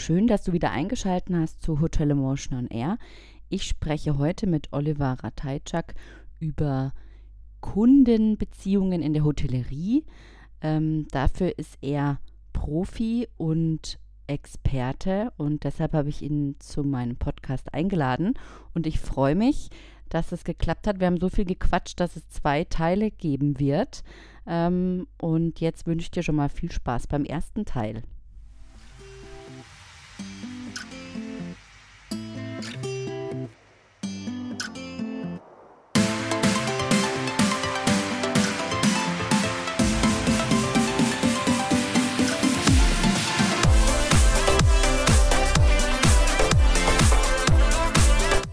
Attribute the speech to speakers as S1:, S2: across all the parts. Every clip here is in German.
S1: Schön, dass du wieder eingeschaltet hast zu Hotel Emotion on Air. Ich spreche heute mit Oliver Ratajczak über Kundenbeziehungen in der Hotellerie. Ähm, dafür ist er Profi und Experte und deshalb habe ich ihn zu meinem Podcast eingeladen und ich freue mich, dass es geklappt hat. Wir haben so viel gequatscht, dass es zwei Teile geben wird. Ähm, und jetzt wünsche ich dir schon mal viel Spaß beim ersten Teil.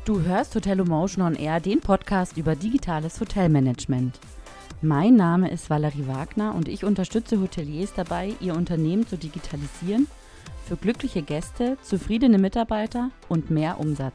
S1: Du hörst Hotel Emotion on Air, den Podcast über digitales Hotelmanagement. Mein Name ist Valerie Wagner und ich unterstütze Hoteliers dabei, ihr Unternehmen zu digitalisieren für glückliche Gäste, zufriedene Mitarbeiter und mehr Umsatz.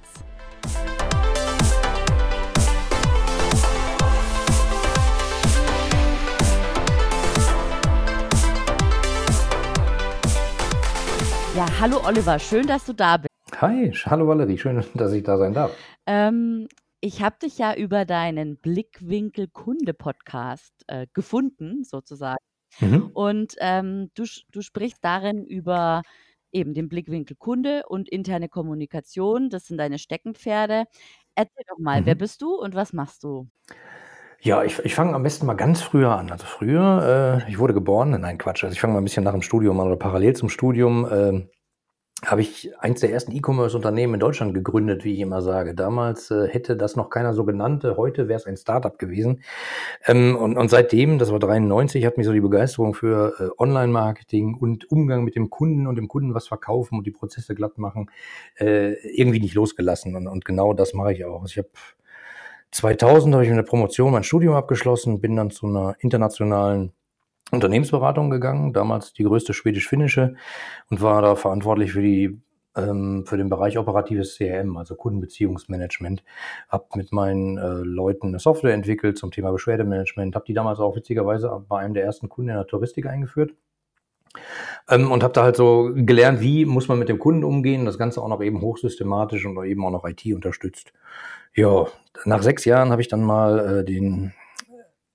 S1: Ja, hallo Oliver, schön, dass du da bist.
S2: Hi, hallo Valerie, schön, dass ich da sein darf.
S1: Ähm, ich habe dich ja über deinen Blickwinkel Kunde Podcast äh, gefunden, sozusagen. Mhm. Und ähm, du, du sprichst darin über eben den Blickwinkel Kunde und interne Kommunikation. Das sind deine Steckenpferde. Erzähl doch mal, mhm. wer bist du und was machst du?
S2: Ja, ich, ich fange am besten mal ganz früher an. Also früher, äh, ich wurde geboren, nein Quatsch, also ich fange mal ein bisschen nach dem Studium an oder parallel zum Studium. Äh, habe ich eins der ersten E-Commerce-Unternehmen in Deutschland gegründet, wie ich immer sage. Damals äh, hätte das noch keiner so genannt. Heute wäre es ein Startup gewesen. Ähm, und, und seitdem, das war 93, hat mich so die Begeisterung für äh, Online-Marketing und Umgang mit dem Kunden und dem Kunden was verkaufen und die Prozesse glatt machen, äh, irgendwie nicht losgelassen. Und, und genau das mache ich auch. Also ich habe 2000 habe ich mit der Promotion mein Studium abgeschlossen, bin dann zu einer internationalen Unternehmensberatung gegangen, damals die größte schwedisch-finnische und war da verantwortlich für die ähm, für den Bereich operatives CRM, also Kundenbeziehungsmanagement. Hab mit meinen äh, Leuten eine Software entwickelt zum Thema Beschwerdemanagement, habe die damals auch witzigerweise bei einem der ersten Kunden in der Touristik eingeführt. Ähm, und habe da halt so gelernt, wie muss man mit dem Kunden umgehen, das Ganze auch noch eben hochsystematisch und eben auch noch IT unterstützt. Ja, nach sechs Jahren habe ich dann mal äh, den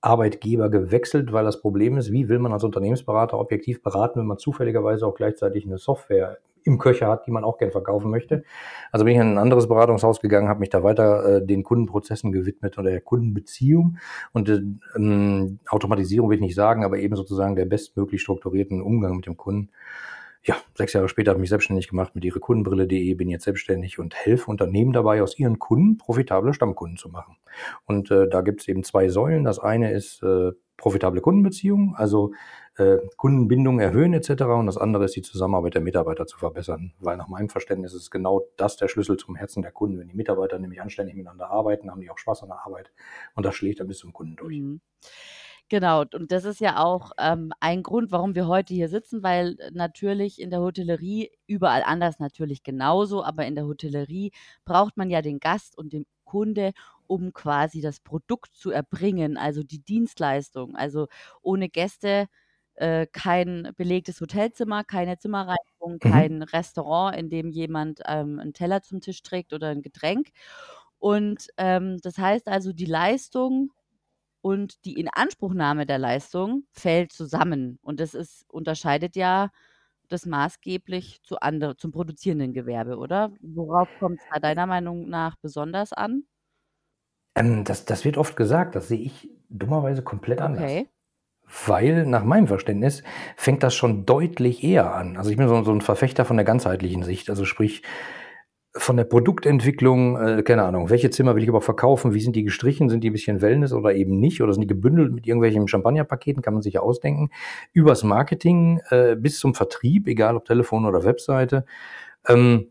S2: Arbeitgeber gewechselt, weil das Problem ist, wie will man als Unternehmensberater objektiv beraten, wenn man zufälligerweise auch gleichzeitig eine Software im Köcher hat, die man auch gern verkaufen möchte. Also bin ich in ein anderes Beratungshaus gegangen, habe mich da weiter äh, den Kundenprozessen gewidmet oder der Kundenbeziehung und äh, ähm, Automatisierung will ich nicht sagen, aber eben sozusagen der bestmöglich strukturierten Umgang mit dem Kunden ja, sechs Jahre später habe ich mich selbstständig gemacht mit ihre Kundenbrille.de, bin jetzt selbstständig und helfe Unternehmen dabei, aus ihren Kunden profitable Stammkunden zu machen. Und äh, da gibt es eben zwei Säulen. Das eine ist äh, profitable Kundenbeziehungen, also äh, Kundenbindung erhöhen etc. Und das andere ist die Zusammenarbeit der Mitarbeiter zu verbessern, weil nach meinem Verständnis ist genau das der Schlüssel zum Herzen der Kunden. Wenn die Mitarbeiter nämlich anständig miteinander arbeiten, haben die auch Spaß an der Arbeit und das schlägt dann bis zum Kunden durch. Mhm.
S1: Genau, und das ist ja auch ähm, ein Grund, warum wir heute hier sitzen, weil äh, natürlich in der Hotellerie, überall anders natürlich genauso, aber in der Hotellerie braucht man ja den Gast und den Kunde, um quasi das Produkt zu erbringen, also die Dienstleistung. Also ohne Gäste äh, kein belegtes Hotelzimmer, keine Zimmerreinigung, mhm. kein Restaurant, in dem jemand ähm, einen Teller zum Tisch trägt oder ein Getränk. Und ähm, das heißt also, die Leistung und die Inanspruchnahme der Leistung fällt zusammen. Und das ist, unterscheidet ja das maßgeblich zu andere, zum produzierenden Gewerbe, oder? Worauf kommt es da deiner Meinung nach besonders an?
S2: Ähm, das, das wird oft gesagt, das sehe ich dummerweise komplett anders. Okay. Weil nach meinem Verständnis fängt das schon deutlich eher an. Also ich bin so, so ein Verfechter von der ganzheitlichen Sicht. Also sprich, von der Produktentwicklung, äh, keine Ahnung, welche Zimmer will ich überhaupt verkaufen, wie sind die gestrichen, sind die ein bisschen Wellness oder eben nicht, oder sind die gebündelt mit irgendwelchen Champagnerpaketen, kann man sich ja ausdenken, übers Marketing äh, bis zum Vertrieb, egal ob Telefon oder Webseite. Ähm,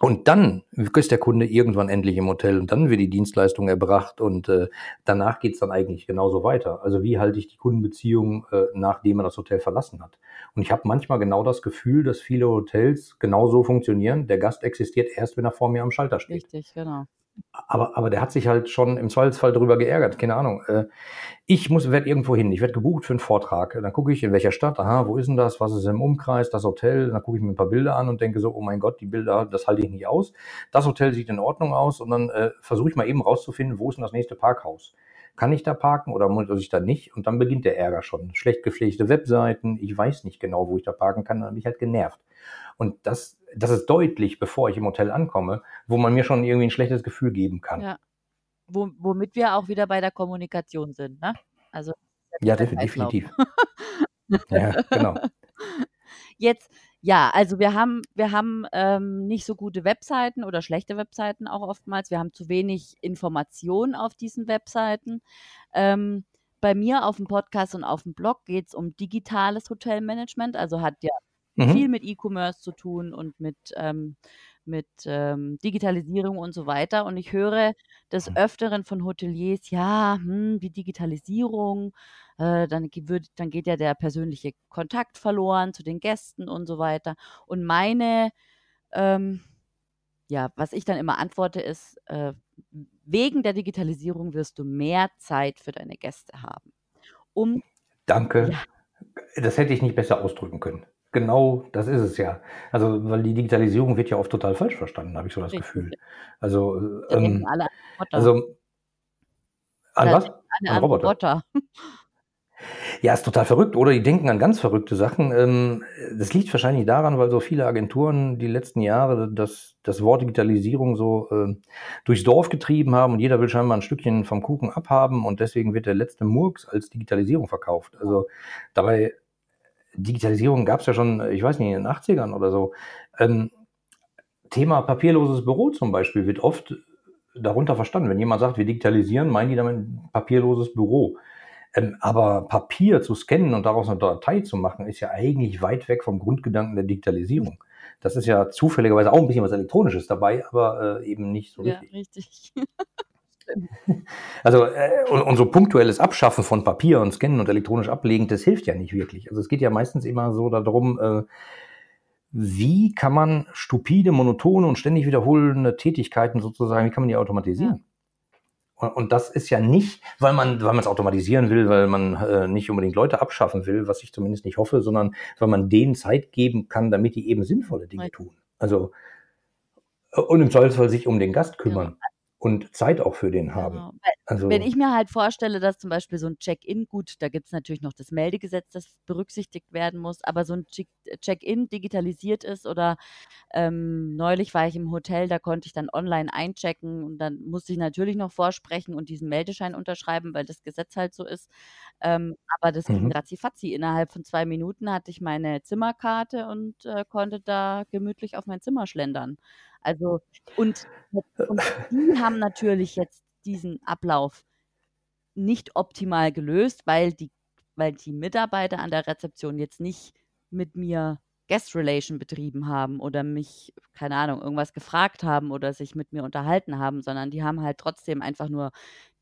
S2: und dann ist der Kunde irgendwann endlich im Hotel und dann wird die Dienstleistung erbracht und äh, danach geht's dann eigentlich genauso weiter. Also wie halte ich die Kundenbeziehung, äh, nachdem man das Hotel verlassen hat? Und ich habe manchmal genau das Gefühl, dass viele Hotels genauso funktionieren. Der Gast existiert erst, wenn er vor mir am Schalter steht.
S1: Richtig, genau.
S2: Aber, aber der hat sich halt schon im Zweifelsfall darüber geärgert, keine Ahnung. Äh, ich muss, werde irgendwo hin, ich werde gebucht für einen Vortrag. Dann gucke ich, in welcher Stadt, aha, wo ist denn das, was ist im Umkreis, das Hotel. Dann gucke ich mir ein paar Bilder an und denke so, oh mein Gott, die Bilder, das halte ich nicht aus. Das Hotel sieht in Ordnung aus und dann äh, versuche ich mal eben rauszufinden, wo ist denn das nächste Parkhaus. Kann ich da parken oder muss ich da nicht? Und dann beginnt der Ärger schon. Schlecht gepflegte Webseiten, ich weiß nicht genau, wo ich da parken kann, dann bin ich halt genervt. Und das, das ist deutlich, bevor ich im Hotel ankomme, wo man mir schon irgendwie ein schlechtes Gefühl geben kann.
S1: Ja. Wo, womit wir auch wieder bei der Kommunikation sind, ne?
S2: Also ja, definitiv. ja, genau.
S1: Jetzt, ja, also wir haben, wir haben ähm, nicht so gute Webseiten oder schlechte Webseiten auch oftmals. Wir haben zu wenig Informationen auf diesen Webseiten. Ähm, bei mir auf dem Podcast und auf dem Blog geht es um digitales Hotelmanagement, also hat ja mhm. viel mit E-Commerce zu tun und mit, ähm, mit ähm, Digitalisierung und so weiter. Und ich höre des mhm. Öfteren von Hoteliers, ja, hm, die Digitalisierung, äh, dann, wird, dann geht ja der persönliche Kontakt verloren zu den Gästen und so weiter. Und meine, ähm, ja, was ich dann immer antworte, ist, äh, wegen der Digitalisierung wirst du mehr Zeit für deine Gäste haben.
S2: Um, Danke. Ja. Das hätte ich nicht besser ausdrücken können. Genau, das ist es ja. Also, weil die Digitalisierung wird ja oft total falsch verstanden, habe ich so das Richtig. Gefühl. Also, ähm, alle also an was?
S1: An Roboter. Roboter.
S2: Ja, ist total verrückt, oder? Die denken an ganz verrückte Sachen. Ähm, das liegt wahrscheinlich daran, weil so viele Agenturen die letzten Jahre das, das Wort Digitalisierung so äh, durchs Dorf getrieben haben und jeder will scheinbar ein Stückchen vom Kuchen abhaben und deswegen wird der letzte Murks als Digitalisierung verkauft. Also dabei Digitalisierung gab es ja schon, ich weiß nicht, in den 80ern oder so. Ähm, Thema papierloses Büro zum Beispiel wird oft darunter verstanden. Wenn jemand sagt, wir digitalisieren, meinen die damit papierloses Büro. Ähm, aber Papier zu scannen und daraus eine Datei zu machen, ist ja eigentlich weit weg vom Grundgedanken der Digitalisierung. Das ist ja zufälligerweise auch ein bisschen was Elektronisches dabei, aber äh, eben nicht so richtig. Ja, richtig. Also äh, und, und, so punktuelles Abschaffen von Papier und Scannen und elektronisch ablegen, das hilft ja nicht wirklich. Also es geht ja meistens immer so darum, äh, wie kann man stupide, monotone und ständig wiederholende Tätigkeiten sozusagen, wie kann man die automatisieren? Und, und das ist ja nicht, weil man, weil man es automatisieren will, weil man äh, nicht unbedingt Leute abschaffen will, was ich zumindest nicht hoffe, sondern weil man denen Zeit geben kann, damit die eben sinnvolle Dinge tun. Also und im Zweifelsfall sich um den Gast kümmern. Ja und Zeit auch für den haben. Genau.
S1: Also, Wenn ich mir halt vorstelle, dass zum Beispiel so ein Check-in, gut, da gibt es natürlich noch das Meldegesetz, das berücksichtigt werden muss, aber so ein Check-in digitalisiert ist oder ähm, neulich war ich im Hotel, da konnte ich dann online einchecken und dann musste ich natürlich noch vorsprechen und diesen Meldeschein unterschreiben, weil das Gesetz halt so ist. Ähm, aber das ging mhm. ratzifatzi. Innerhalb von zwei Minuten hatte ich meine Zimmerkarte und äh, konnte da gemütlich auf mein Zimmer schlendern. Also und und die haben natürlich jetzt diesen Ablauf nicht optimal gelöst, weil die weil die Mitarbeiter an der Rezeption jetzt nicht mit mir Guest Relation betrieben haben oder mich, keine Ahnung, irgendwas gefragt haben oder sich mit mir unterhalten haben, sondern die haben halt trotzdem einfach nur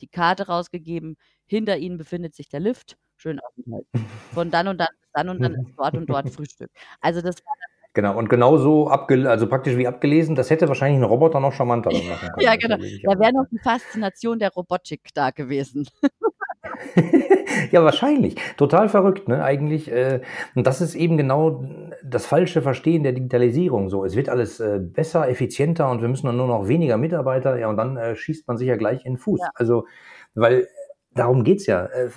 S1: die Karte rausgegeben. Hinter ihnen befindet sich der Lift. Schön Aufenthalt. Von dann und dann bis dann und dann ist dort und dort Frühstück. Also das war
S2: Genau, und genauso abge also praktisch wie abgelesen, das hätte wahrscheinlich ein Roboter noch charmanter machen können.
S1: ja, genau. Da wäre noch die Faszination der Robotik da gewesen.
S2: ja, wahrscheinlich. Total verrückt, ne? Eigentlich. Äh, und das ist eben genau das falsche Verstehen der Digitalisierung. So, es wird alles äh, besser, effizienter und wir müssen dann nur noch weniger Mitarbeiter. Ja, und dann äh, schießt man sich ja gleich in den Fuß. Ja. Also, weil darum geht's ja. Äh,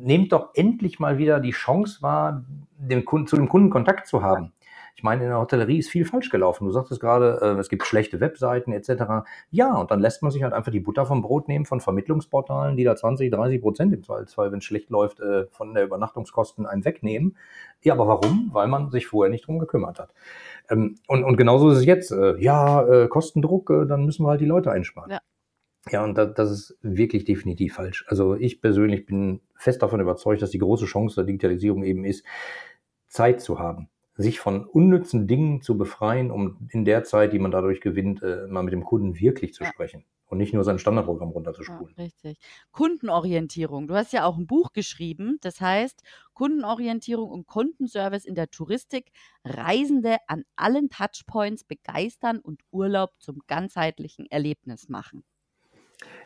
S2: nehmt doch endlich mal wieder die Chance wahr, dem Kunden, zu dem Kunden Kontakt zu haben. Ich meine, in der Hotellerie ist viel falsch gelaufen. Du sagtest gerade, äh, es gibt schlechte Webseiten etc. Ja, und dann lässt man sich halt einfach die Butter vom Brot nehmen von Vermittlungsportalen, die da 20, 30 Prozent im Zweifelsfall, wenn es schlecht läuft, äh, von der Übernachtungskosten einen wegnehmen. Ja, aber warum? Weil man sich vorher nicht drum gekümmert hat. Ähm, und, und genauso ist es jetzt. Äh, ja, äh, Kostendruck, äh, dann müssen wir halt die Leute einsparen. Ja. Ja, und das, das ist wirklich definitiv falsch. Also ich persönlich bin fest davon überzeugt, dass die große Chance der Digitalisierung eben ist, Zeit zu haben sich von unnützen Dingen zu befreien, um in der Zeit, die man dadurch gewinnt, äh, mal mit dem Kunden wirklich zu ja. sprechen und nicht nur sein Standardprogramm runterzuspulen.
S1: Ja, richtig. Kundenorientierung. Du hast ja auch ein Buch geschrieben, das heißt Kundenorientierung und Kundenservice in der Touristik, Reisende an allen Touchpoints begeistern und Urlaub zum ganzheitlichen Erlebnis machen.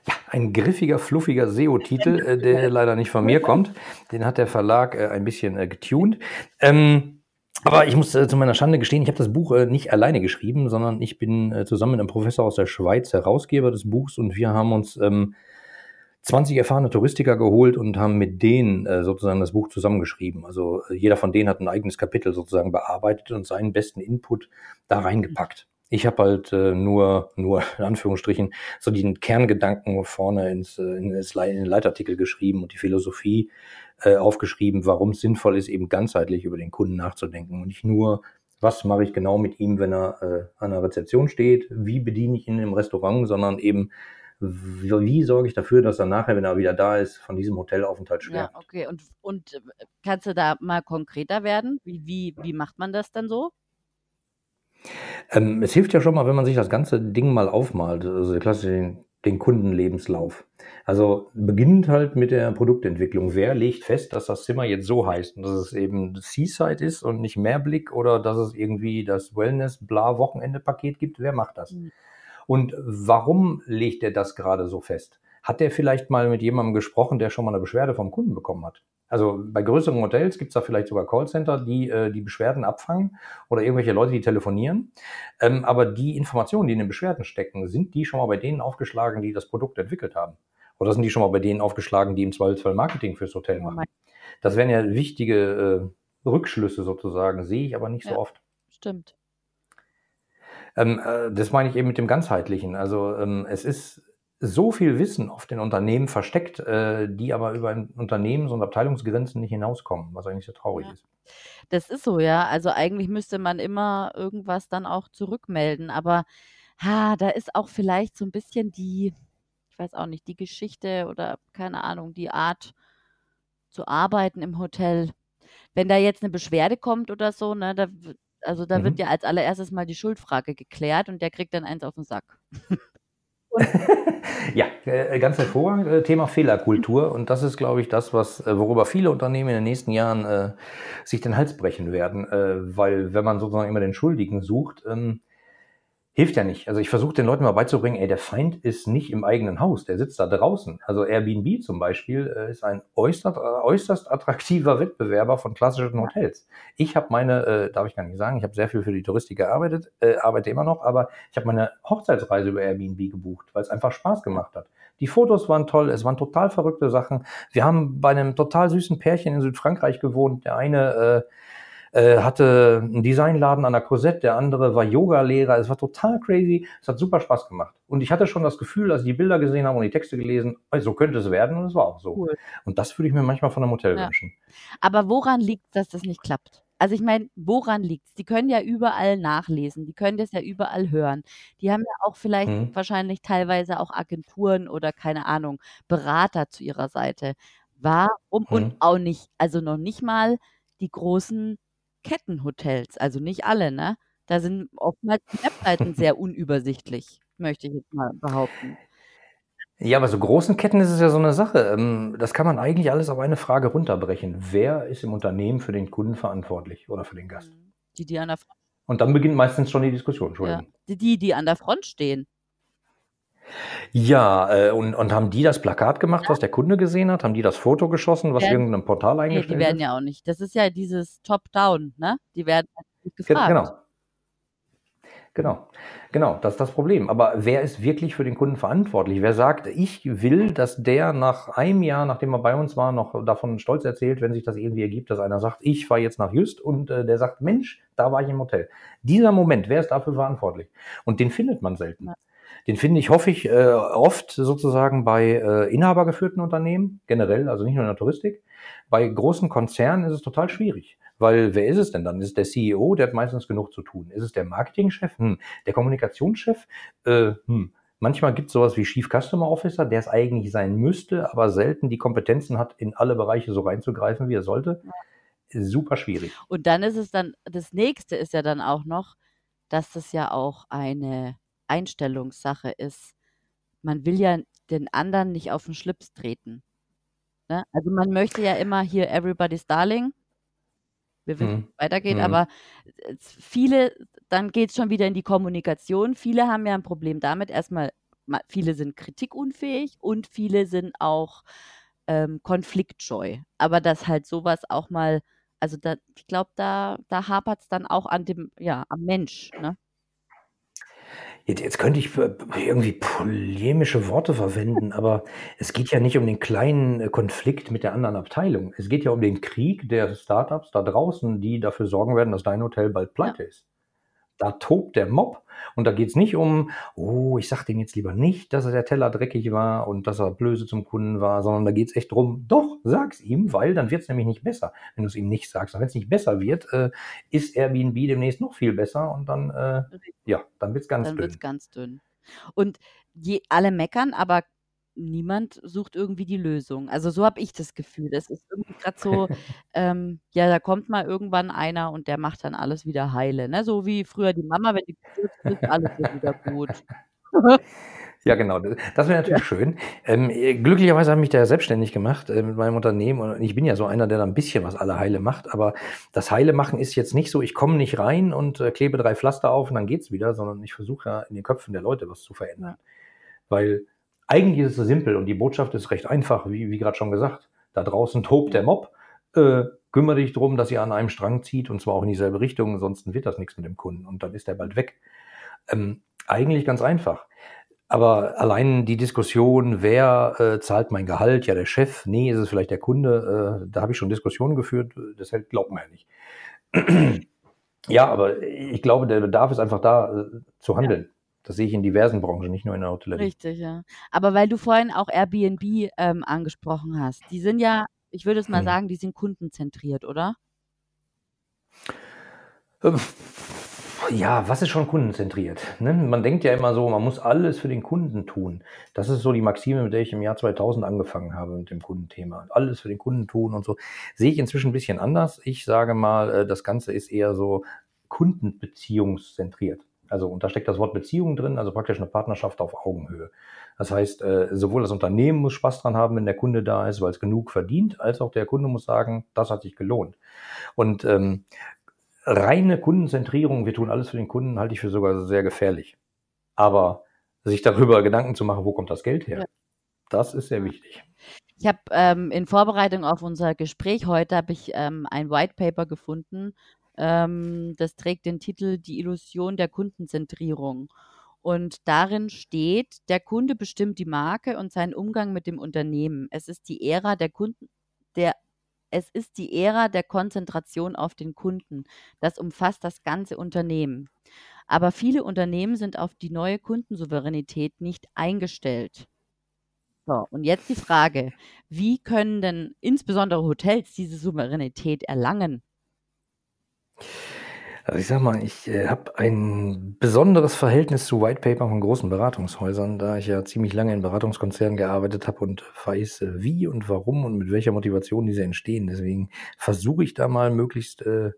S2: Ja, ein griffiger, fluffiger SEO-Titel, äh, der leider nicht von mir kommt. Den hat der Verlag äh, ein bisschen äh, getuned. Ähm, aber ich muss äh, zu meiner Schande gestehen, ich habe das Buch äh, nicht alleine geschrieben, sondern ich bin äh, zusammen mit einem Professor aus der Schweiz Herausgeber des Buchs und wir haben uns ähm, 20 erfahrene Touristiker geholt und haben mit denen äh, sozusagen das Buch zusammengeschrieben. Also äh, jeder von denen hat ein eigenes Kapitel sozusagen bearbeitet und seinen besten Input da reingepackt. Ich habe halt äh, nur, nur in Anführungsstrichen, so den Kerngedanken vorne ins, in, ins Le in den Leitartikel geschrieben und die Philosophie äh, aufgeschrieben, warum es sinnvoll ist, eben ganzheitlich über den Kunden nachzudenken und nicht nur, was mache ich genau mit ihm, wenn er äh, an der Rezeption steht, wie bediene ich ihn im Restaurant, sondern eben, wie, wie sorge ich dafür, dass er nachher, wenn er wieder da ist, von diesem Hotelaufenthalt schwärmt.
S1: Ja, okay. Und, und äh, kannst du da mal konkreter werden? Wie, wie, wie macht man das dann so?
S2: Ähm, es hilft ja schon mal, wenn man sich das ganze Ding mal aufmalt, also der klassische den Kundenlebenslauf. Also beginnt halt mit der Produktentwicklung. Wer legt fest, dass das Zimmer jetzt so heißt und dass es eben Seaside ist und nicht Mehrblick oder dass es irgendwie das Wellness-Bla-Wochenende-Paket gibt? Wer macht das? Mhm. Und warum legt er das gerade so fest? Hat der vielleicht mal mit jemandem gesprochen, der schon mal eine Beschwerde vom Kunden bekommen hat? Also bei größeren Hotels gibt es da vielleicht sogar Callcenter, die äh, die Beschwerden abfangen oder irgendwelche Leute, die telefonieren. Ähm, aber die Informationen, die in den Beschwerden stecken, sind die schon mal bei denen aufgeschlagen, die das Produkt entwickelt haben? Oder sind die schon mal bei denen aufgeschlagen, die im Zweifelsfall Marketing fürs Hotel machen? Das wären ja wichtige äh, Rückschlüsse sozusagen, sehe ich aber nicht ja, so oft.
S1: Stimmt.
S2: Ähm, äh, das meine ich eben mit dem Ganzheitlichen. Also ähm, es ist so viel Wissen auf den Unternehmen versteckt, äh, die aber über Unternehmens- und Abteilungsgrenzen nicht hinauskommen, was eigentlich sehr traurig
S1: Ja.
S2: ist.
S1: Das ist so, ja. Also eigentlich müsste man immer irgendwas dann auch zurückmelden, aber ha, da ist auch vielleicht so ein bisschen die ich weiß auch nicht, die Geschichte oder keine Ahnung, die Art zu arbeiten im Hotel. Wenn da jetzt eine Beschwerde kommt oder so, ne, da also da wird
S2: Mhm.
S1: ja als allererstes mal die Schuldfrage geklärt und der kriegt dann eins auf den Sack.
S2: Ja, äh, ganz hervorragend. Äh, Thema Fehlerkultur. Und das ist, glaube ich, das, was, äh, worüber viele Unternehmen in den nächsten Jahren äh, sich den Hals brechen werden. Äh, weil wenn man sozusagen immer den Schuldigen sucht, ähm, hilft ja nicht. Also ich versuche den Leuten mal beizubringen, ey, der Feind ist nicht im eigenen Haus, der sitzt da draußen. Also Airbnb zum Beispiel äh, ist ein äußerst, äh, äußerst attraktiver Wettbewerber von klassischen Hotels. Ich habe meine, äh, darf ich gar nicht sagen, ich habe sehr viel für die Touristik gearbeitet, äh, arbeite immer noch, aber ich habe meine Hochzeitsreise über Airbnb gebucht, weil es einfach Spaß gemacht hat. Die Fotos waren toll, es waren total verrückte Sachen. Wir haben bei einem total süßen Pärchen in Südfrankreich gewohnt. Der eine äh, hatte einen Designladen an der Cosette, der andere war Yoga-Lehrer. Es war total crazy. Es hat super Spaß gemacht. Und ich hatte schon das Gefühl, als ich die Bilder gesehen habe und die Texte gelesen, oh, so könnte es werden und es war auch so.
S1: Cool.
S2: Und das würde ich mir manchmal von einem Hotel
S1: Ja.
S2: wünschen.
S1: Aber woran liegt dass das nicht klappt? Also ich meine, woran liegt's? Die können ja überall nachlesen, die können das ja überall hören. Die haben ja auch vielleicht
S2: Mhm.
S1: wahrscheinlich teilweise auch Agenturen oder keine Ahnung, Berater zu ihrer Seite. Warum und
S2: Mhm.
S1: auch nicht also noch nicht mal die großen Kettenhotels, also nicht alle, ne? Da sind oftmals die Webseiten sehr unübersichtlich, möchte ich jetzt mal behaupten.
S2: Ja, bei so großen Ketten ist es ja so eine Sache. Ähm, das kann man eigentlich alles auf eine Frage runterbrechen. Wer ist im Unternehmen für den Kunden verantwortlich oder für den Gast?
S1: Mhm. Die, die an der Front
S2: Und dann beginnt meistens schon die Diskussion.
S1: ja,
S2: Entschuldigung.
S1: die die die an der Front stehen.
S2: Ja, äh, und, und haben die das Plakat gemacht, was der Kunde gesehen hat? Haben die das Foto geschossen, was
S1: Werden
S2: irgendeinem Portal
S1: ne, die
S2: eingestellt
S1: werden
S2: ist?
S1: ja auch nicht das ist ja dieses Top-down, ne? Die werden halt gefragt.
S2: genau. Genau. Genau, das ist das Problem. Aber wer ist wirklich für den Kunden verantwortlich? Wer sagt, ich will, dass der nach einem Jahr, nachdem er bei uns war, noch davon stolz erzählt, wenn sich das irgendwie ergibt, dass einer sagt, ich fahre jetzt nach Just und äh, der sagt, Mensch, da war ich im Hotel. Dieser Moment, wer ist dafür verantwortlich? Und den findet man selten.
S1: Ja.
S2: Den finde ich, hoffe ich, äh, oft sozusagen bei äh, inhabergeführten Unternehmen, generell, also nicht nur in der Touristik. Bei großen Konzernen ist es total schwierig. Weil wer ist es denn dann? Ist es der CEO, der hat meistens genug zu tun. Ist es der Marketingchef? Hm. Der Kommunikationschef? Äh, hm. Manchmal gibt es sowas wie Chief Customer Officer, der es eigentlich sein müsste, aber selten die Kompetenzen hat, in alle Bereiche so reinzugreifen, wie er sollte. Super schwierig.
S1: Und dann ist es dann das nächste ist ja dann auch noch, dass das ja auch eine Einstellungssache ist. Man will ja den anderen nicht auf den Schlips treten, ne? Also, man möchte ja immer hier everybody's darling. Wir wissen, wie's weitergeht,
S2: Mhm.
S1: aber viele dann geht's schon wieder in die Kommunikation. Viele haben ja 'n Problem damit, erst mal viele sind kritikunfähig und viele sind auch, ähm, konfliktscheu. Aber dass halt sowas auch mal also, da ich glaube, da da hapert's dann auch an dem ja, am Mensch, ne?
S2: Jetzt jetzt könnte ich irgendwie polemische Worte verwenden, aber es geht ja nicht um den kleinen, äh, Konflikt mit der anderen Abteilung. Es geht ja um den Krieg der Startups da draußen, die dafür sorgen werden, dass dein Hotel bald pleite
S1: Ja.
S2: ist. Da tobt der Mob und da geht's nicht um: „Oh, ich sage dem jetzt lieber nicht, dass der Teller dreckig war und dass er böse zum Kunden war“, sondern da geht's echt drum: „Doch, sag's ihm, weil dann wird's nämlich nicht besser, wenn du's ihm nicht sagst. Und wenn's nicht besser wird, äh, ist Airbnb demnächst noch viel besser und dann, äh ja, dann wird's ganz
S1: Dann
S2: dünn.“
S1: wird's ganz dünn. Und je alle meckern, aber niemand sucht irgendwie die Lösung. Also, so habe ich das Gefühl. Das ist irgendwie grad so, ähm, ja, da kommt mal irgendwann einer und der macht dann alles wieder heile, ne? So wie früher die Mama, wenn die gestürzt ist, alles wird wieder gut.
S2: Ja, genau. Das wäre
S1: Ja.
S2: natürlich schön. Ähm, äh, glücklicherweise habe ich mich da ja selbstständig gemacht, äh, mit meinem Unternehmen und ich bin ja so einer, der da 'n bisschen was alle heile macht, aber das heile machen ist jetzt nicht so, ich komme nicht rein und, äh, klebe 3 Pflaster auf und dann geht's wieder, sondern ich versuche ja in den Köpfen der Leute was zu verändern.
S1: Ja.
S2: Weil eigentlich ist es so simpel und die Botschaft ist recht einfach, wie wie grad schon gesagt. Da draußen tobt der Mob. Äh, kümmere dich drum, dass ihr an einem Strang zieht und zwar auch in dieselbe Richtung, ansonsten wird das nix mit dem Kunden und dann ist der bald weg. Ähm, eigentlich ganz einfach. Aber allein die Diskussion, wer, äh, zahlt mein Gehalt? Ja, der Chef. Ne, ist es vielleicht der Kunde? Äh, da habe ich schon Diskussionen geführt, das hält glaubt man ja nicht. Ja, aber ich glaube, der Bedarf ist einfach da, äh, zu
S1: Ja.
S2: Das sehe ich in diversen Branchen, nicht nur in der Hotellerie.
S1: Richtig, ja. Aber weil du vorhin auch Airbnb, ähm, angesprochen hast. Die sind ja, ich würde jetzt mal
S2: Mhm.
S1: sagen, die sind kundenzentriert, oder?
S2: Äh, ja, was ist schon kundenzentriert, ne? Man denkt ja immer so, man muss alles für den Kunden tun. Das ist so die Maxime, mit der ich im Jahr 2000 angefangen habe mit dem Kundenthema. Alles für den Kunden tun und so. Sehe ich inzwischen 'n bisschen anders. Ich sage mal, äh, das Ganze ist eher so kundenbeziehungszentriert. Also, und da steckt das Wort Beziehung drin, also praktisch 'ne Partnerschaft auf Augenhöhe. Das heißt, äh, sowohl das Unternehmen muss Spaß dran haben, wenn der Kunde da ist, weil's genug verdient, als auch der Kunde muss sagen: „Das hat sich gelohnt.“ Und, ähm, reine Kundenzentrierung, wir tun alles für den Kunden, halte ich für sogar sehr gefährlich. Aber sich darüber Gedanken zu machen, wo kommt das Geld her?
S1: Ja.
S2: Das ist sehr wichtig.
S1: Ich habe, ähm, in Vorbereitung auf unser Gespräch heute habe ich, ähm, ein White Paper gefunden, ähm, das trägt den Titel „Die Illusion der Kundenzentrierung“. Und darin steht: „Der Kunde bestimmt die Marke und seinen Umgang mit dem Unternehmen. Es ist die Ära der Kunden der es ist die Ära der Konzentration auf den Kunden. Das umfasst das ganze Unternehmen. Aber viele Unternehmen sind auf die neue Kundensouveränität nicht eingestellt.“ So, und jetzt die Frage: Wie können denn insbesondere Hotels diese Souveränität erlangen?
S2: Also, ich sage mal, ich, äh, habe ein besonderes Verhältnis zu White Paper von großen Beratungshäusern, da ich ja ziemlich lange in Beratungskonzernen gearbeitet habe und weiß, äh, wie und warum und mit welcher Motivation diese entstehen. Deswegen versuche ich da mal möglichst, äh,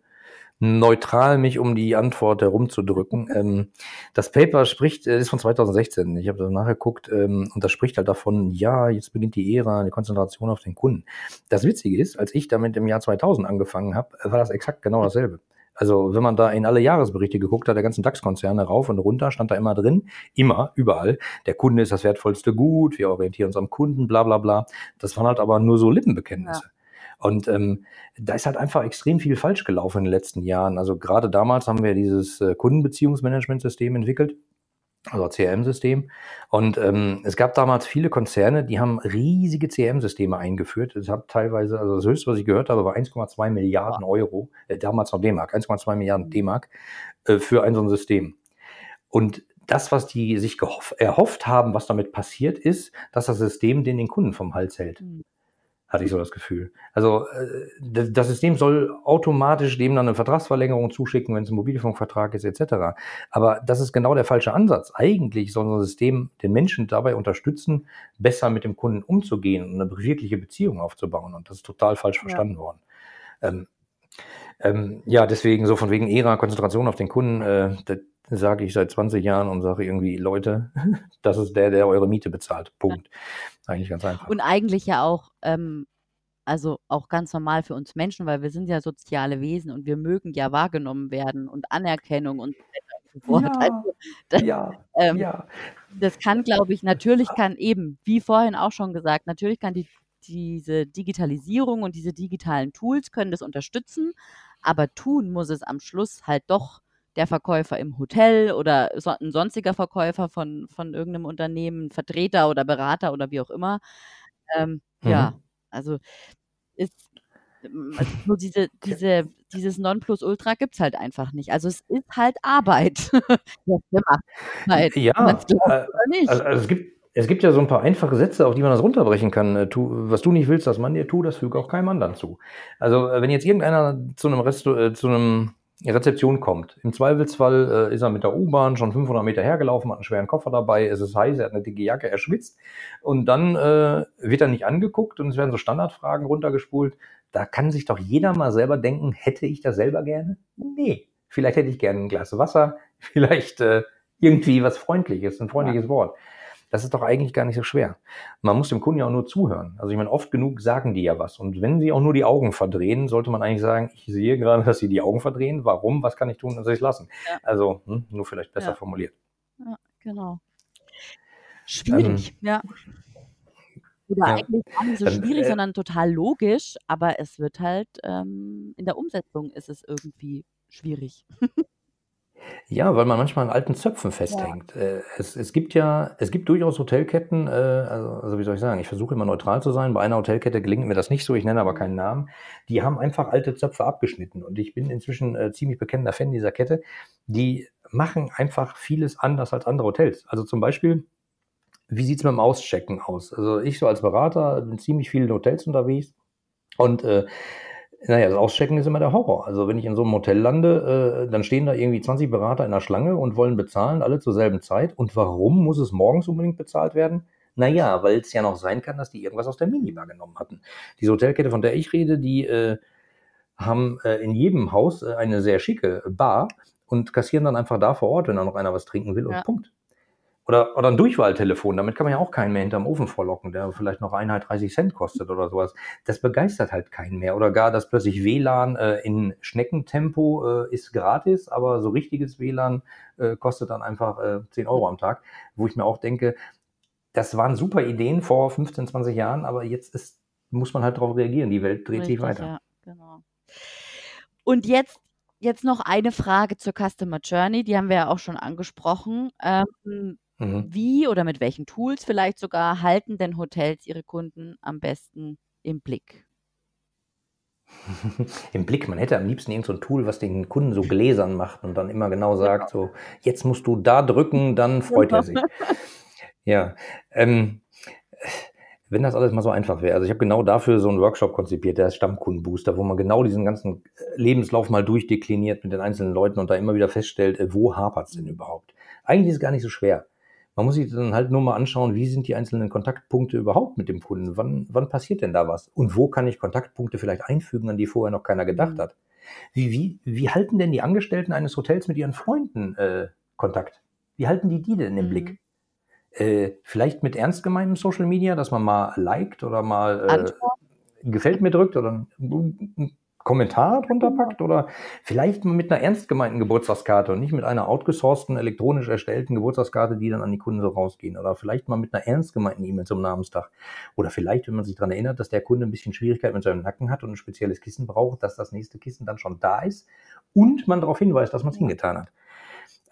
S2: neutral mich um die Antwort herumzudrücken. Ähm, das Paper spricht äh, ist von 2016. Ich habe da nachgeguckt, ähm, und das spricht halt davon: „Ja, jetzt beginnt die Ära der Konzentration auf den Kunden.“ Das Witzige ist, als ich damit im Jahr 2000 angefangen habe, war das exakt genau dasselbe. Also, wenn man da in alle Jahresberichte geguckt hat, der ganzen DAX-Konzerne rauf und runter, stand da immer drin immer, überall: „Der Kunde ist das wertvollste Gut, wir orientieren uns am Kunden“, bla bla bla. Das waren halt aber nur so Lippenbekenntnisse.
S1: Ja.
S2: Und, ähm, da ist halt einfach extrem viel falsch gelaufen in den letzten Jahren. Also, grade damals haben wir dieses, äh, Kundenbeziehungsmanagementsystem entwickelt, also CRM-System. Und, ähm, es gab damals viele Konzerne, die haben riesige CRM-Systeme eingeführt. Das hat teilweise also, das Höchste, was ich gehört habe, war 1,2 Milliarden Euro, äh, damals noch D-Mark, 1,2 Milliarden D-Mark, äh, für ein so 'n System. Und das, was die sich erhofft haben, was damit passiert, ist, dass das System denen den Kunden vom Hals hält.
S1: Mhm.
S2: Hatte ich so das Gefühl. Also, äh, das System soll automatisch dem dann 'ne Vertragsverlängerung zuschicken, wenn's 'n Mobilfunkvertrag ist et cetera. Aber das ist genau der falsche Ansatz. Eigentlich soll so 'n System den Menschen dabei unterstützen, besser mit dem Kunden umzugehen und 'ne wirkliche Beziehung aufzubauen und das ist total falsch
S1: Ja.
S2: verstanden worden. Ähm, ähm, ja, deswegen so von wegen Ära Konzentration auf den Kunden, äh, sage ich seit 20 Jahren und sage irgendwie: „Leute, das ist der, der eure Miete bezahlt.
S1: Ja.
S2: Punkt.“ Eigentlich ganz einfach.
S1: Und eigentlich ja auch, ähm also, auch ganz normal für uns Menschen, weil wir sind ja soziale Wesen und wir mögen ja wahrgenommen werden und Anerkennung und fort.
S2: Ja,
S1: Also, das,
S2: ja,
S1: ähm
S2: ja.
S1: Das kann, glaube ich natürlich kann eben, wie vorhin auch schon gesagt, natürlich kann die diese Digitalisierung und diese digitalen Tools können das unterstützen, aber tun muss es am Schluss halt doch der Verkäufer im Hotel oder so 'n sonstiger Verkäufer von von irgend Unternehmen, Vertreter oder Berater oder wie auch immer. Ähm, ja,
S2: Mhm.
S1: also, ist hm, nur diese diese dieses Nonplusultra gibt's halt einfach nicht. Also, es ist halt Arbeit. Man's
S2: ja,
S1: glaubt
S2: äh, also also, es gibt es gibt ja so 'n paar einfache Sätze, auf die man das runterbrechen kann. Äh, tu was du nicht willst, dass man dir tut, das füge auch keinem anderen zu. Also, äh, wenn jetzt irgendeiner zu 'nem Resto äh, zu 'nem Rezeption kommt, im Zweifelsfall, äh, ist er mit der U-Bahn schon 500 Meter hergelaufen, hat 'n schweren Koffer dabei, es ist heiß, er hat 'ne dicke Jacke, er schwitzt und dann, äh, wird er nicht angeguckt und es werden so Standardfragen runtergespult. Da kann sich doch jeder mal selber denken: „Hätte ich das selber gerne? Ne. Vielleicht hätte ich gerne 'n Glas Wasser, vielleicht, äh, irgendwie was Freundliches, 'n
S1: Ja.
S2: freundliches Wort.“ Das ist doch eigentlich gar nicht so schwer. Man muss dem Kunden ja auch nur zuhören. Also, ich meine, oft genug sagen die ja was und wenn sie auch nur die Augen verdrehen, sollte man eigentlich sagen: „Ich sehe gerade, dass Sie die Augen verdrehen. Warum? Was kann ich tun, dass Sie's lassen?“
S1: Ja.
S2: Also, hm, nur vielleicht besser
S1: Ja.
S2: formuliert.
S1: Ja, genau.
S2: Ähm
S1: Schwierig, ja. Oder
S2: Ja,
S1: eigentlich gar nicht so
S2: dann,
S1: schwierig,
S2: äh
S1: sondern total logisch, aber es wird halt ähm, in der Umsetzung ist es irgendwie schwierig.
S2: Ja, weil man manchmal an alten Zöpfen
S1: Ja.
S2: festhängt. Äh, es es gibt ja es gibt durchaus Hotelketten, äh, also also, wie soll ich sagen, ich versuche immer neutral zu sein. Bei einer Hotelkette gelingt mir das nicht so, ich nenne aber keinen Namen. Die haben einfach alte Zöpfe abgeschnitten und ich bin inzwischen, äh, ziemlich bekennender Fan dieser Kette. Die machen einfach vieles anders als andere Hotels. Also, zum Beispiel, wie sieht's mit'm Auschecken aus? Also, ich so als Berater bin ziemlich viel in Hotels unterwegs und, äh, na ja, das Auschecken ist immer der Horror. Also, wenn ich in so 'nem Hotel lande, äh, dann stehen da irgendwie 20 Berater in der Schlange und wollen bezahlen, alle zur selben Zeit. Und warum muss es morgens unbedingt bezahlt werden? Na ja, weil's ja noch sein kann, dass die irgendwas aus der Minibar genommen hatten. Diese Hotelkette, von der ich rede, die, äh, haben, äh, in jedem Haus, äh, eine sehr schicke Bar und kassieren dann einfach da vor Ort, wenn da noch einer was trinken will und
S1: Ja.
S2: Punkt. Oder oder 'n Durchwahltelefon, damit kann man ja auch keinen mehr hinterm Ofen vorlocken, der vielleicht noch Einheit 30 kostet oder so was. Das begeistert halt keinen mehr. Oder gar, dass plötzlich WLAN, äh, in Schneckentempo, äh, ist gratis, aber so richtiges WLAN, äh, kostet dann einfach, äh, 10 € am Tag, wo ich mir auch denke: „Das waren super Ideen vor 15, 20 Jahren, aber jetzt ist muss man halt drauf reagieren. Die Welt dreht sich
S1: Richtig,
S2: weiter.“
S1: ja, genau. Und jetzt jetzt noch eine Frage zur Customer Journey, die haben wir ja auch schon angesprochen. Ähm,
S2: Mhm.
S1: wie oder mit welchen Tools vielleicht sogar halten denn Hotels ihre Kunden am besten im Blick?
S2: Im Blick. Man hätte am liebsten irgend so Tool, was den Kunden so gläsern macht und dann immer genau
S1: Genau.
S2: sagt so: „Jetzt musst du da drücken, dann freut er sich.“ Ja, ähm, wenn das alles mal so einfach wäre. Also, ich habe genau dafür so 'n Workshop konzipiert, der heißt Stammkundenbooster, wo man genau diesen ganzen, äh, Lebenslauf mal durchdekliniert mit den einzelnen Leuten und da immer wieder feststellt, äh, wo hapert's denn
S1: Mhm.
S2: überhaupt? Eigentlich ist es gar nicht so schwer. Man muss sich dann halt nur mal anschauen, wie sind die einzelnen Kontaktpunkte überhaupt mit dem Kunden? Wann wann passiert denn da was? Und wo kann ich Kontaktpunkte vielleicht einfügen, an die vorher noch keiner gedacht
S1: Mhm.
S2: hat? Wie wie wie halten denn die Angestellten eines Hotels mit ihren Freunden, äh, Kontakt? Wie halten die die denn im
S1: Mhm.
S2: Blick? Äh, vielleicht mit ernst gemeintem Social Media, dass man mal liked oder mal, äh, gefällt mir drückt oder 'n 'n Kommentar drunter
S1: Genau.
S2: packt oder vielleicht mal mit 'ner ernst gemeinten Geburtstagskarte und nicht mit einer outgesourcten, elektronisch erstellten Geburtstagskarte, die dann an die Kunden so rausgehen. Oder vielleicht mal mit 'ner ernst gemeinten E-Mail zum Namenstag. Oder vielleicht, wenn man sich dran erinnert, dass der Kunde 'n bisschen Schwierigkeiten mit seinem Nacken hat und 'n spezielles Kissen braucht, dass das nächste Kissen dann schon da ist und man darauf hinweist, dass man's
S1: Ja.
S2: hingetan hat.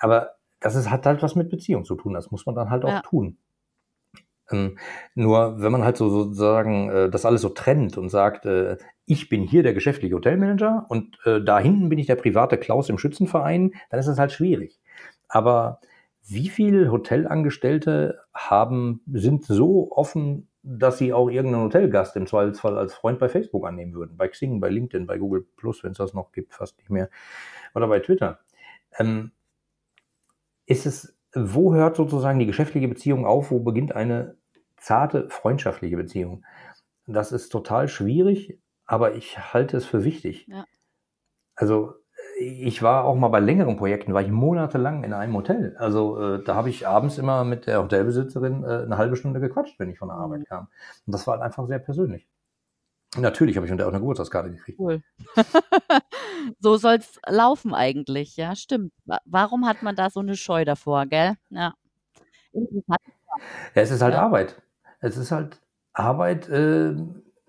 S2: Aber das ist hat halt was mit Beziehung zu tun. Das muss man dann halt auch
S1: Ja.
S2: tun. Ähm, nur wenn man halt so sozusagen, äh, das alles so trennt und sagt, äh: „Ich bin hier der geschäftliche Hotelmanager und, äh, da hinten bin ich der private Klaus im Schützenverein“, dann ist das halt schwierig. Aber wie viel Hotelangestellte haben sind so offen, dass sie auch irgend 'nen Hotelgast im Zweifelsfall als Freund bei Facebook annehmen würden, bei Xing, bei LinkedIn, bei Google+, wenn's das noch gibt, fast nicht mehr, oder bei Twitter? Ähm ist es wo hört sozusagen die geschäftliche Beziehung auf? Wo beginnt eine zarte freundschaftliche Beziehung? Das ist total schwierig, aber ich halte es für wichtig.
S1: Ja.
S2: Also, ich war auch mal bei längeren Projekten war ich monatelang in einem Hotel. Also, äh, da habe ich abends immer mit der Hotelbesitzerin, äh, 'ne 1/2 Stunde gequatscht, wenn ich von der
S1: Mhm.
S2: Arbeit kam. Und das war halt einfach sehr persönlich. Natürlich habe ich von der auch 'ne Geburtstagskarte gekriegt.
S1: Cool. So soll's laufen eigentlich, ja, stimmt. Wa warum hat man da so 'ne Scheu davor, gell? Ja.
S2: Ja, es ist halt ja. Arbeit. Es ist halt Arbeit. Äh,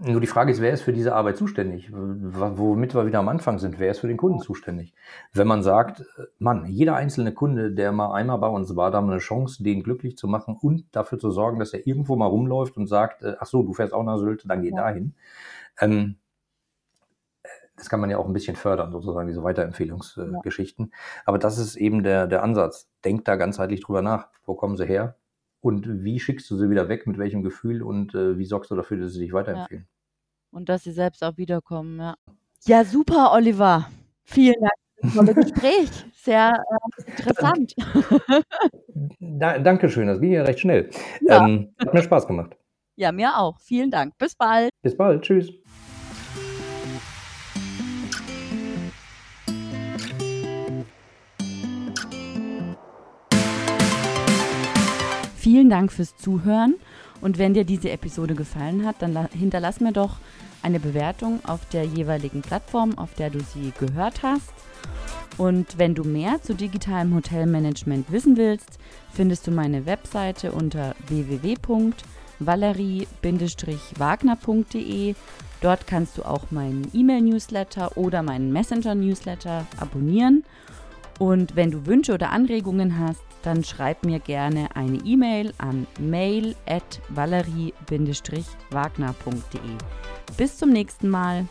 S2: nur die Frage ist, wer ist für diese Arbeit zuständig? Womit wir wieder am Anfang sind, wer ist für den Kunden zuständig? Wenn man sagt, äh, Mann, jeder einzelne Kunde, der mal einmal bei uns war, da haben wir eine Chance, den glücklich zu machen und dafür zu sorgen, dass er irgendwo mal rumläuft und sagt, äh, ach so, du fährst auch nach Sylt, dann geh ja. dahin. Ähm, das kann man ja auch ein bisschen fördern, sozusagen, diese Weiterempfehlungsgeschichten. Ja. Aber das ist eben der, der Ansatz. Denk da ganzheitlich drüber nach. Wo kommen sie her? Und wie schickst du sie wieder weg? Mit welchem Gefühl? Und äh, wie sorgst du dafür, dass sie sich weiterempfehlen?
S1: Ja. Und dass sie selbst auch wiederkommen, ja. Ja, super, Oliver. Vielen Dank für das Gespräch. Sehr äh, interessant.
S2: Da, Dankeschön, das ging ja recht schnell. Ja. Ähm, hat mir Spaß gemacht.
S1: Ja, mir auch. Vielen Dank. Bis bald.
S2: Bis bald. Tschüss.
S1: Vielen Dank fürs Zuhören und wenn dir diese Episode gefallen hat, dann hinterlass mir doch eine Bewertung auf der jeweiligen Plattform, auf der du sie gehört hast. Und wenn du mehr zu digitalem Hotelmanagement wissen willst, findest du meine Webseite unter www.valerie-wagner.de. Dort kannst du auch meinen E-Mail-Newsletter oder meinen Messenger-Newsletter abonnieren. Und wenn du Wünsche oder Anregungen hast, dann schreib mir gerne eine E-Mail an mail at valerie-wagner.de. Bis zum nächsten Mal.